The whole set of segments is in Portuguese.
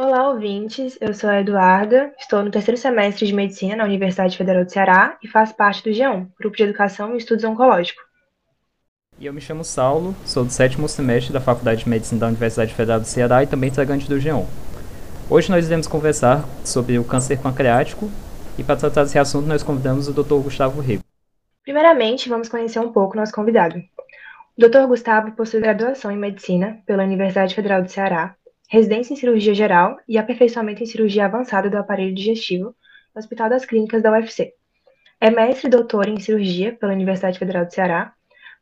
Olá, ouvintes. Eu sou a Eduarda, estou no terceiro semestre de Medicina na Universidade Federal do Ceará e faço parte do G1, Grupo de Educação e Estudos Oncológicos. E eu me chamo Saulo, sou do sétimo semestre da Faculdade de Medicina da Universidade Federal do Ceará e também integrante do G1. Hoje nós iremos conversar sobre o câncer pancreático e para tratar desse assunto nós convidamos o Dr. Gustavo Rego. Primeiramente, vamos conhecer um pouco nosso convidado. O Dr. Gustavo possui graduação em Medicina pela Universidade Federal do Ceará, residência em Cirurgia Geral e aperfeiçoamento em Cirurgia Avançada do Aparelho Digestivo no Hospital das Clínicas da UFC. É mestre e doutor em Cirurgia pela Universidade Federal do Ceará,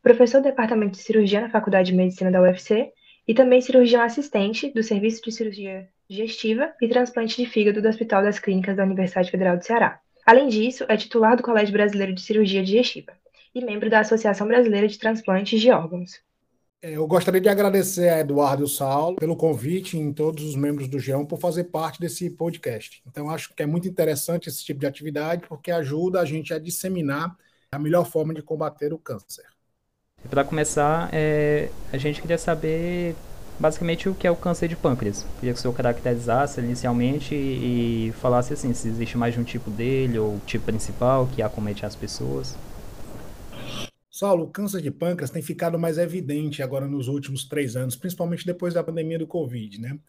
professor do Departamento de Cirurgia na Faculdade de Medicina da UFC e também cirurgião assistente do Serviço de Cirurgia Digestiva e Transplante de Fígado do Hospital das Clínicas da Universidade Federal do Ceará. Além disso, é titular do Colégio Brasileiro de Cirurgia Digestiva e membro da Associação Brasileira de Transplantes de Órgãos. É, eu gostaria de agradecer a Eduardo e o Saulo pelo convite em todos os membros do G1 por fazer parte desse podcast. Então, acho que é muito interessante esse tipo de atividade porque ajuda a gente a disseminar a melhor forma de combater o câncer. Para começar, é, a gente queria saber basicamente o que é o câncer de pâncreas. Queria que o senhor caracterizasse inicialmente e, e falasse assim, se existe mais de um tipo dele ou tipo principal que acomete as pessoas. Saulo, o câncer de pâncreas tem ficado mais evidente agora nos últimos três anos, principalmente depois da pandemia do Covid, né?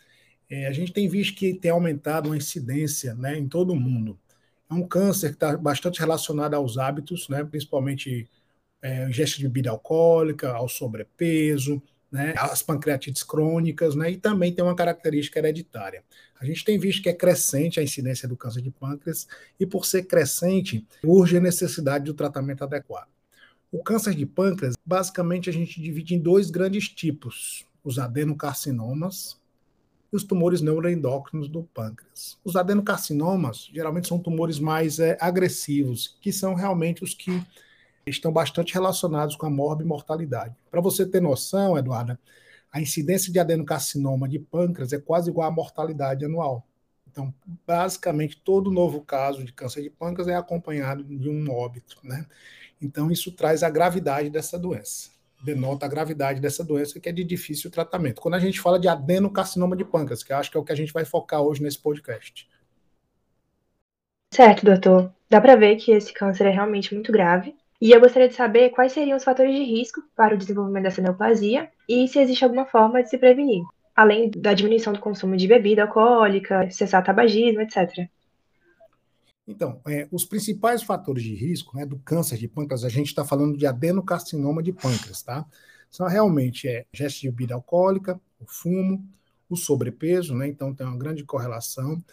É, a gente tem visto que tem aumentado a incidência né, em todo o mundo. É um câncer que está bastante relacionado aos hábitos, né, principalmente é, ingesta de bebida alcoólica, ao sobrepeso, né, as pancreatites crônicas, né, e também tem uma característica hereditária. A gente tem visto que é crescente a incidência do câncer de pâncreas, e por ser crescente, urge a necessidade do tratamento adequado. O câncer de pâncreas, basicamente, a gente divide em dois grandes tipos: os adenocarcinomas e os tumores neuroendócrinos do pâncreas. Os adenocarcinomas geralmente são tumores mais é, agressivos, que são realmente os que estão bastante relacionados com a morbimortalidade. Para você ter noção, Eduarda, a incidência de adenocarcinoma de pâncreas é quase igual à mortalidade anual. Então, basicamente, todo novo caso de câncer de pâncreas é acompanhado de um óbito, né? Então, isso traz a gravidade dessa doença. Denota a gravidade dessa doença, que é de difícil tratamento. Quando a gente fala de adenocarcinoma de pâncreas, que acho que é o que a gente vai focar hoje nesse podcast. Certo, doutor. Dá para ver que esse câncer é realmente muito grave. E eu gostaria de saber quais seriam os fatores de risco para o desenvolvimento dessa neoplasia e se existe alguma forma de se prevenir, além da diminuição do consumo de bebida alcoólica, cessar tabagismo, etc. Então, é, os principais fatores de risco né, do câncer de pâncreas, a gente está falando de adenocarcinoma de pâncreas, tá? São realmente é, gesto de bebida alcoólica, o fumo, o sobrepeso, né? Então tem uma grande correlação.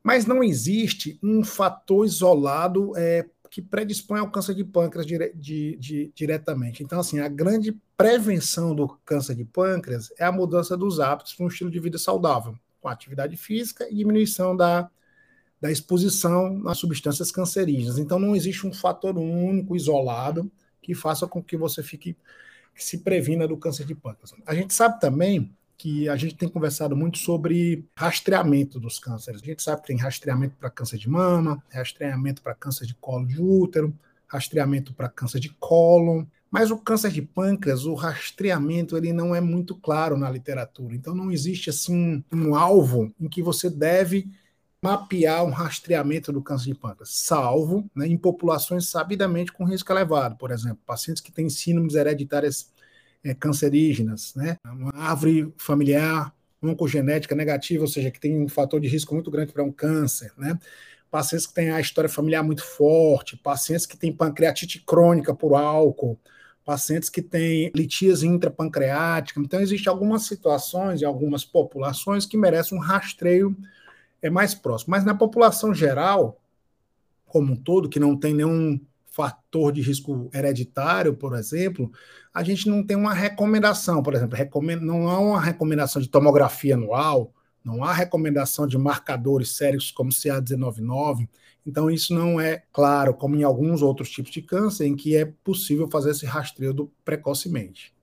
Mas não existe um fator isolado é, que predispõe ao câncer de pâncreas dire, de, de, diretamente. Então, assim, a grande prevenção do câncer de pâncreas é a mudança dos hábitos para um estilo de vida saudável, com atividade física e diminuição da da exposição a substâncias cancerígenas. Então, não existe um fator único, isolado, que faça com que você fique, que se previna do câncer de pâncreas. A gente sabe também que a gente tem conversado muito sobre rastreamento dos cânceres. A gente sabe que tem rastreamento para câncer de mama, rastreamento para câncer de colo de útero, rastreamento para câncer de cólon, mas o câncer de pâncreas, o rastreamento, ele não é muito claro na literatura. Então não existe assim um alvo em que você deve mapear um rastreamento do câncer de pâncreas, salvo né, em populações sabidamente com risco elevado, por exemplo, pacientes que têm síndromes hereditárias é, cancerígenas, né, uma árvore familiar oncogenética negativa, ou seja, que tem um fator de risco muito grande para um câncer, né, pacientes que têm a história familiar muito forte, pacientes que têm pancreatite crônica por álcool, pacientes que têm litíase intrapancreática. Então, existem algumas situações e algumas populações que merecem um rastreio é mais próximo. Mas na população geral, como um todo, que não tem nenhum fator de risco hereditário, por exemplo, a gente não tem uma recomendação, por exemplo, não há uma recomendação de tomografia anual, não há recomendação de marcadores sérios como CA199, então isso não é claro, como em alguns outros tipos de câncer, em que é possível fazer esse rastreio precocemente.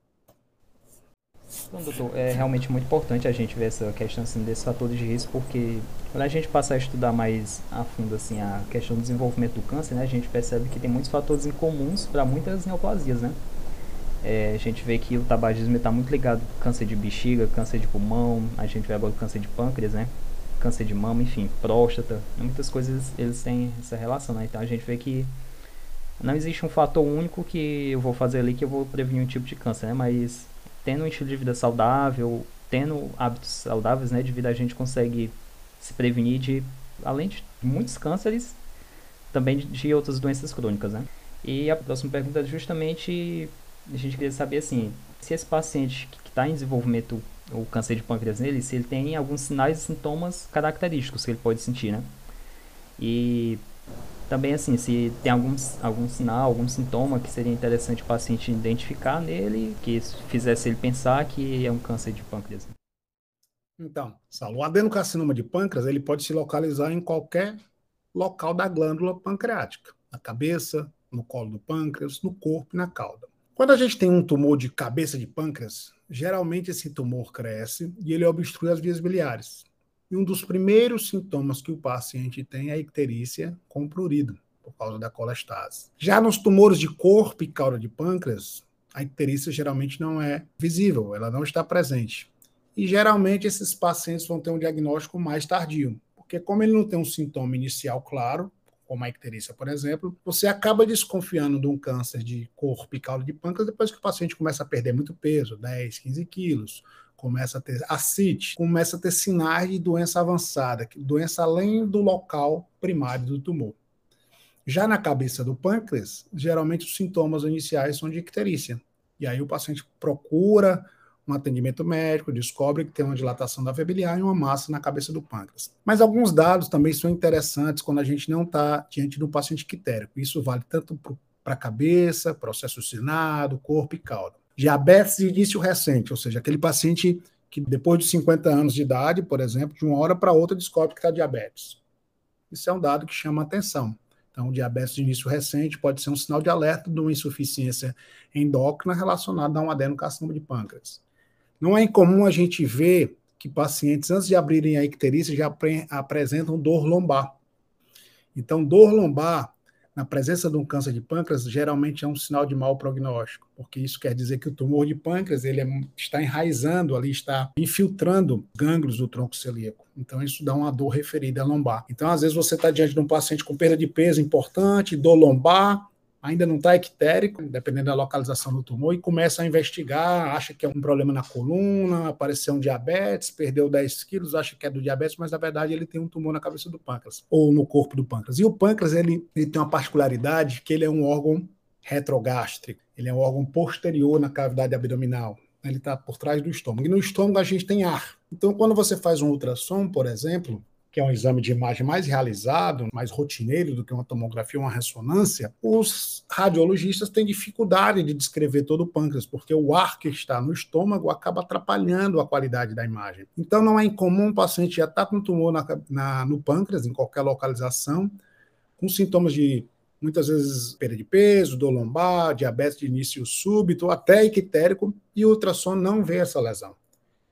Bom, doutor, é realmente muito importante a gente ver essa questão assim, desses fatores de risco, porque quando a gente passa a estudar mais a fundo assim, a questão do desenvolvimento do câncer, né, a gente percebe que tem muitos fatores incomuns para muitas neoplasias, né? É, a gente vê que o tabagismo está muito ligado ao câncer de bexiga, câncer de pulmão, a gente vê agora câncer de pâncreas, né? Câncer de mama, enfim, próstata. Muitas coisas eles têm essa relação, né? Então a gente vê que não existe um fator único que eu vou fazer ali que eu vou prevenir um tipo de câncer, né? Mas tendo um estilo de vida saudável, tendo hábitos saudáveis, né, de vida a gente consegue se prevenir de além de muitos cânceres, também de, outras doenças crônicas, né? E a próxima pergunta é justamente a gente queria saber assim, se esse paciente que está em desenvolvimento o câncer de pâncreas nele, se ele tem alguns sinais e sintomas característicos que ele pode sentir, né? E também assim, se tem algum, algum sinal, algum sintoma que seria interessante o paciente identificar nele, que fizesse ele pensar que é um câncer de pâncreas. Então, Saulo, o adenocarcinoma de pâncreas ele pode se localizar em qualquer local da glândula pancreática, na cabeça, no colo do pâncreas, no corpo e na cauda. Quando a gente tem um tumor de cabeça de pâncreas, geralmente esse tumor cresce e ele obstrui as vias biliares. E um dos primeiros sintomas que o paciente tem é a icterícia com prurido, por causa da colestase. Já nos tumores de corpo e cauda de pâncreas, a icterícia geralmente não é visível, ela não está presente. E geralmente esses pacientes vão ter um diagnóstico mais tardio, porque como ele não tem um sintoma inicial claro, como a icterícia, por exemplo, você acaba desconfiando de um câncer de corpo e cauda de pâncreas depois que o paciente começa a perder muito peso, 10, 15 quilos, começa a ter ascite, começa a ter sinais de doença avançada, doença além do local primário do tumor. Já na cabeça do pâncreas, geralmente os sintomas iniciais são de icterícia. E aí o paciente procura um atendimento médico, descobre que tem uma dilatação da biliar e uma massa na cabeça do pâncreas. Mas alguns dados também são interessantes quando a gente não está diante de um paciente quitérico. Isso vale tanto para a cabeça, processo sinado, corpo e cauda. Diabetes de início recente, ou seja, aquele paciente que depois de 50 anos de idade, por exemplo, de uma hora para outra descobre que está diabetes. Isso é um dado que chama atenção. Então, diabetes de início recente pode ser um sinal de alerta de uma insuficiência endócrina relacionada a um adenocarcinoma de pâncreas. Não é incomum a gente ver que pacientes, antes de abrirem a icterícia, já apresentam dor lombar. Então, dor lombar na presença de um câncer de pâncreas, geralmente é um sinal de mau prognóstico, porque isso quer dizer que o tumor de pâncreas ele é, está enraizando ali, está infiltrando gânglios do tronco celíaco. Então, isso dá uma dor referida à lombar. Então, às vezes, você está diante de um paciente com perda de peso importante, dor lombar, ainda não está ictérico, dependendo da localização do tumor, e começa a investigar, acha que é um problema na coluna, apareceu um diabetes, perdeu 10 quilos, acha que é do diabetes, mas na verdade ele tem um tumor na cabeça do pâncreas, ou no corpo do pâncreas. E o pâncreas, ele, ele tem uma particularidade que ele é um órgão retrogástrico, ele é um órgão posterior na cavidade abdominal, ele está por trás do estômago. E no estômago a gente tem ar. Então, quando você faz um ultrassom, por exemplo, que é um exame de imagem mais realizado, mais rotineiro do que uma tomografia ou uma ressonância, os radiologistas têm dificuldade de descrever todo o pâncreas, porque o ar que está no estômago acaba atrapalhando a qualidade da imagem. Então, não é incomum o paciente já estar tá com tumor na, na, no pâncreas, em qualquer localização, com sintomas de muitas vezes perda de peso, dor lombar, diabetes de início súbito, até ictérico, e o ultrassom não vê essa lesão.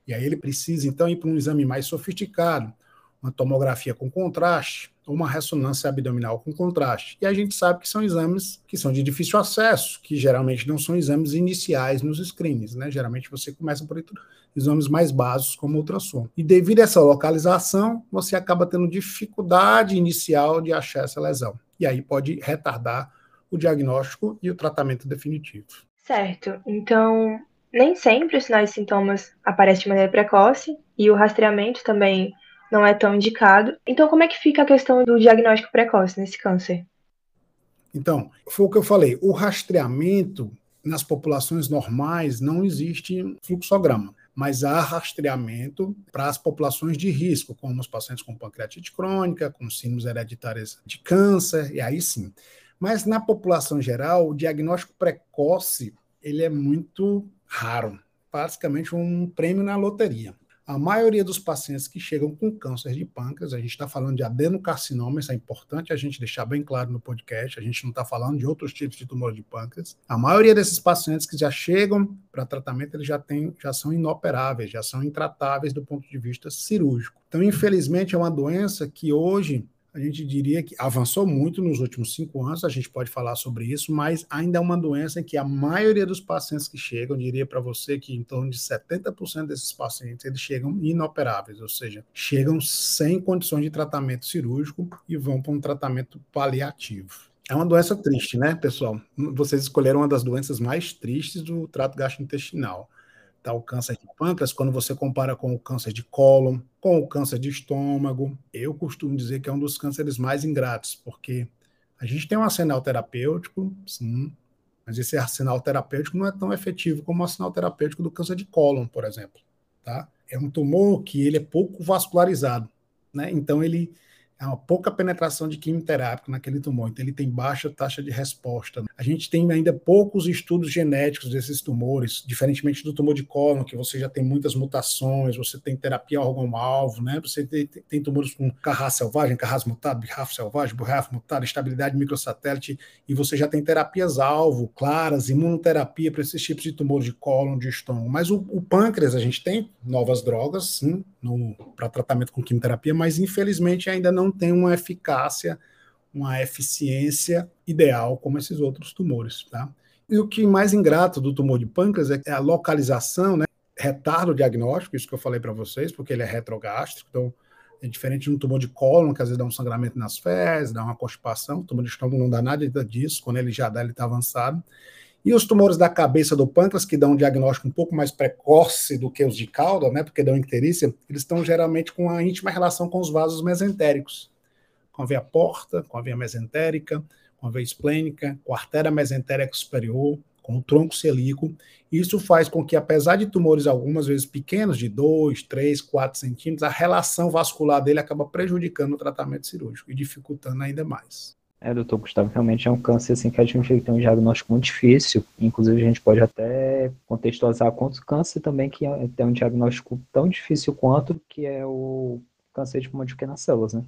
E aí ele precisa, então, ir para um exame mais sofisticado, uma tomografia com contraste ou uma ressonância abdominal com contraste. E a gente sabe que são exames que são de difícil acesso, que geralmente não são exames iniciais nos screens, né? Geralmente você começa por exames mais básicos como ultrassom. E devido a essa localização, você acaba tendo dificuldade inicial de achar essa lesão. E aí pode retardar o diagnóstico e o tratamento definitivo. Certo. Então, nem sempre os sinais e sintomas aparecem de maneira precoce e o rastreamento também não é tão indicado. Então, como é que fica a questão do diagnóstico precoce nesse câncer? Então, foi o que eu falei, o rastreamento nas populações normais não existe fluxograma, mas há rastreamento para as populações de risco, como os pacientes com pancreatite crônica, com síndromes hereditárias de câncer, e aí sim. Mas na população geral, o diagnóstico precoce ele é muito raro, basicamente um prêmio na loteria. A maioria dos pacientes que chegam com câncer de pâncreas, a gente está falando de adenocarcinoma, isso é importante a gente deixar bem claro no podcast, a gente não está falando de outros tipos de tumor de pâncreas. A maioria desses pacientes que já chegam para tratamento, eles já, têm, já são inoperáveis, já são intratáveis do ponto de vista cirúrgico. Então, infelizmente, é uma doença que hoje a gente diria que avançou muito nos últimos cinco anos, a gente pode falar sobre isso, mas ainda é uma doença em que a maioria dos pacientes que chegam, diria para você que em torno de 70% desses pacientes, eles chegam inoperáveis, ou seja, chegam sem condições de tratamento cirúrgico e vão para um tratamento paliativo. É uma doença triste, né, pessoal? Vocês escolheram uma das doenças mais tristes do trato gastrointestinal. Tá, o câncer de pâncreas, quando você compara com o câncer de cólon, com o câncer de estômago, eu costumo dizer que é um dos cânceres mais ingratos, porque a gente tem um arsenal terapêutico, sim, mas esse arsenal terapêutico não é tão efetivo como o arsenal terapêutico do câncer de cólon, por exemplo. Tá? É um tumor que ele é pouco vascularizado, né? Então ele é uma pouca penetração de quimioterápico naquele tumor, então ele tem baixa taxa de resposta. A gente tem ainda poucos estudos genéticos desses tumores, diferentemente do tumor de cólon, que você já tem muitas mutações, você tem terapia órgão-alvo, né? Você tem, tem, tumores com carrasco selvagem, carrasco mutado, birrafo selvagem, burrafo mutado, estabilidade microsatélite, e você já tem terapias-alvo claras, imunoterapia para esses tipos de tumores de cólon, de estômago. Mas o, o pâncreas, a gente tem novas drogas, sim, para tratamento com quimioterapia, mas infelizmente ainda não tem uma eficácia, uma eficiência ideal como esses outros tumores. Tá? E o que mais ingrato do tumor de pâncreas é a localização, né? retardo diagnóstico, isso que eu falei para vocês, porque ele é retrogástrico, então é diferente de um tumor de cólon, que às vezes dá um sangramento nas fezes, dá uma constipação, o tumor de estômago não dá nada disso, quando ele já dá, ele está avançado. E os tumores da cabeça do pâncreas, que dão um diagnóstico um pouco mais precoce do que os de cauda, né, porque dão icterícia, eles estão geralmente com uma íntima relação com os vasos mesentéricos, com a veia porta, com a veia mesentérica, com a veia esplênica, com a artéria mesentérica superior, com o tronco celíaco. Isso faz com que, apesar de tumores algumas vezes pequenos, de 2, 3, 4 centímetros, a relação vascular dele acaba prejudicando o tratamento cirúrgico e dificultando ainda mais. É, doutor Gustavo, realmente é um câncer assim, que a gente tem um diagnóstico muito difícil. Inclusive, a gente pode até contextualizar quanto câncer também que é, tem um diagnóstico tão difícil quanto que é o câncer de pulmão de pequenas células, né?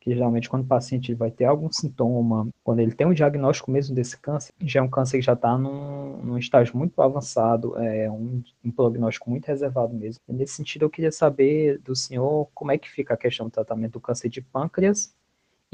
Que geralmente quando o paciente vai ter algum sintoma, quando ele tem um diagnóstico mesmo desse câncer, já é um câncer que já está num, num, estágio muito avançado, é um, um prognóstico muito reservado mesmo. E nesse sentido, eu queria saber do senhor como é que fica a questão do tratamento do câncer de pâncreas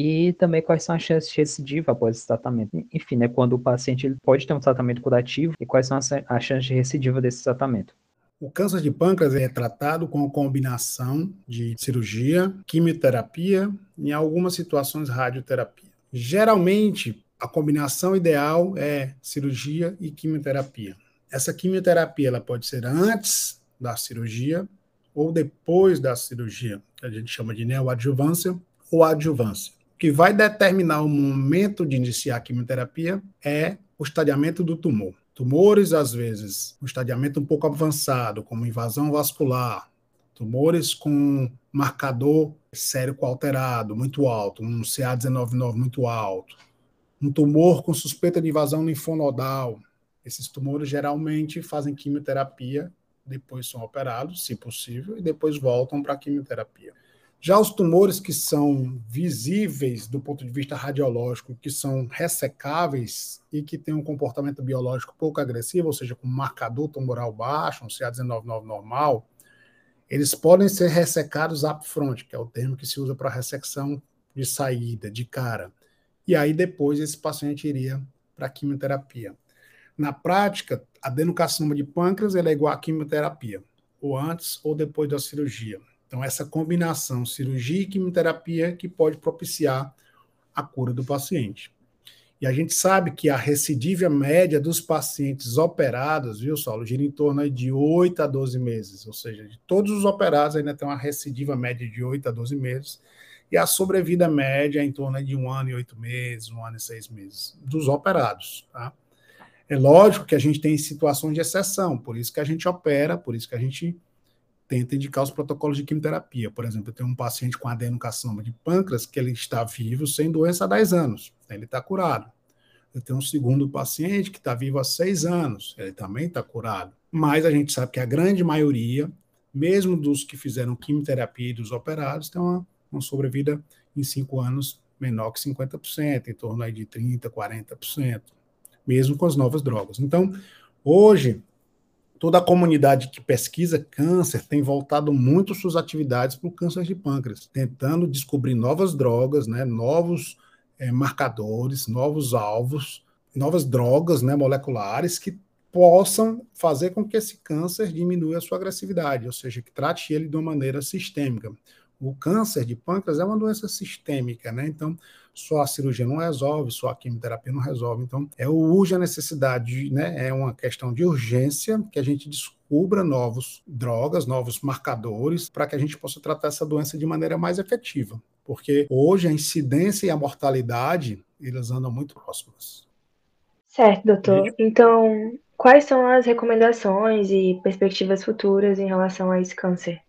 e também quais são as chances de recidiva após esse tratamento. Enfim, né, quando o paciente ele pode ter um tratamento curativo e quais são as, as chances de recidiva desse tratamento. O câncer de pâncreas é tratado com a combinação de cirurgia, quimioterapia e, em algumas situações, radioterapia. Geralmente, a combinação ideal é cirurgia e quimioterapia. Essa quimioterapia ela pode ser antes da cirurgia ou depois da cirurgia, que a gente chama de neoadjuvância ou adjuvância que vai determinar o momento de iniciar a quimioterapia é o estadiamento do tumor. Tumores, às vezes, um estadiamento um pouco avançado, como invasão vascular, tumores com marcador sérico alterado, muito alto, um CA199 muito alto, um tumor com suspeita de invasão linfonodal. Esses tumores geralmente fazem quimioterapia, depois são operados, se possível, e depois voltam para a quimioterapia. Já os tumores que são visíveis do ponto de vista radiológico, que são ressecáveis e que têm um comportamento biológico pouco agressivo, ou seja, com marcador tumoral baixo, um CA199 normal, eles podem ser ressecados upfront, que é o termo que se usa para ressecção de saída, de cara. E aí depois esse paciente iria para a quimioterapia. Na prática, adenocarcinoma de pâncreas é igual à quimioterapia, ou antes ou depois da cirurgia. Então, essa combinação cirurgia e quimioterapia que pode propiciar a cura do paciente. E a gente sabe que a recidiva média dos pacientes operados, viu, Saulo, gira em torno de 8 a 12 meses. Ou seja, de todos os operados ainda tem uma recidiva média de 8 a 12 meses. E a sobrevida média é em torno de um ano e oito meses, um ano e seis meses, dos operados. Tá? É lógico que a gente tem situações de exceção, por isso que a gente opera, por isso que a gente tenta indicar os protocolos de quimioterapia. Por exemplo, eu tenho um paciente com adenocarcinoma de pâncreas que ele está vivo sem doença há 10 anos, ele está curado. Eu tenho um segundo paciente que está vivo há 6 anos, ele também está curado. Mas a gente sabe que a grande maioria, mesmo dos que fizeram quimioterapia e dos operados, tem uma, uma sobrevida em 5 anos menor que 50%, em torno aí de 30%, 40%, mesmo com as novas drogas. Então, hoje, toda a comunidade que pesquisa câncer tem voltado muito suas atividades para o câncer de pâncreas, tentando descobrir novas drogas, né, novos é, marcadores, novos alvos, novas drogas né, moleculares que possam fazer com que esse câncer diminua a sua agressividade, ou seja, que trate ele de uma maneira sistêmica. O câncer de pâncreas é uma doença sistêmica, né? Então, só a cirurgia não resolve, só a quimioterapia não resolve. Então, é urge a necessidade, né? É uma questão de urgência que a gente descubra novos drogas, novos marcadores, para que a gente possa tratar essa doença de maneira mais efetiva. Porque hoje a incidência e a mortalidade, elas andam muito próximas. Certo, doutor. Então, quais são as recomendações e perspectivas futuras em relação a esse câncer?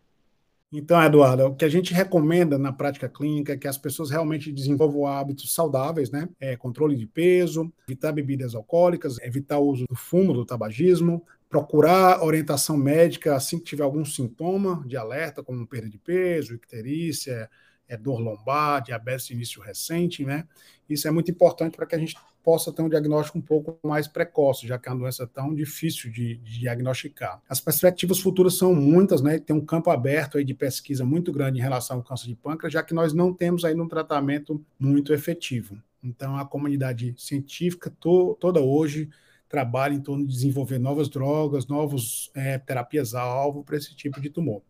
Então, Eduardo, o que a gente recomenda na prática clínica é que as pessoas realmente desenvolvam hábitos saudáveis, né? É, controle de peso, evitar bebidas alcoólicas, evitar o uso do fumo, do tabagismo, procurar orientação médica assim que tiver algum sintoma de alerta, como perda de peso, icterícia, é, dor lombar, diabetes de início recente, né? Isso é muito importante para que a gente possa ter um diagnóstico um pouco mais precoce, já que é uma doença tão difícil de, de, diagnosticar. As perspectivas futuras são muitas, né? Tem um campo aberto aí de pesquisa muito grande em relação ao câncer de pâncreas, já que nós não temos ainda um tratamento muito efetivo. Então, a comunidade científica to, toda hoje trabalha em torno de desenvolver novas drogas, novas é, terapias-alvo para esse tipo de tumor.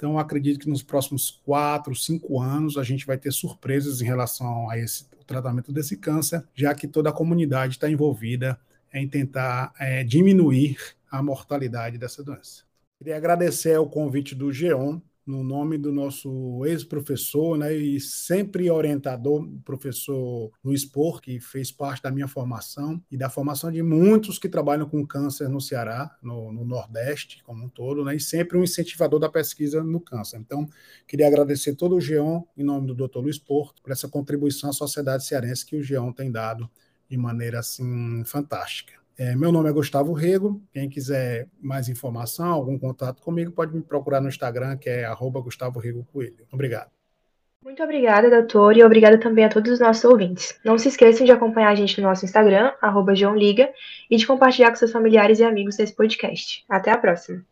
Então, acredito que nos próximos quatro, cinco anos, a gente vai ter surpresas em relação a esse tratamento desse câncer, já que toda a comunidade está envolvida em tentar é, diminuir a mortalidade dessa doença. Queria agradecer o convite do GEON no nome do nosso ex-professor né, e sempre orientador, professor Luiz Por, que fez parte da minha formação e da formação de muitos que trabalham com câncer no Ceará, no, no Nordeste como um todo, né, e sempre um incentivador da pesquisa no câncer. Então, queria agradecer todo o GEON, em nome do Dr. Luiz Porto, por essa contribuição à sociedade cearense que o GEON tem dado de maneira assim fantástica. É, meu nome é Gustavo Rego. Quem quiser mais informação, algum contato comigo, pode me procurar no Instagram, que é Gustavo Rego Coelho. Obrigado. Muito obrigada, doutor, e obrigada também a todos os nossos ouvintes. Não se esqueçam de acompanhar a gente no nosso Instagram, arroba e de compartilhar com seus familiares e amigos esse podcast. Até a próxima!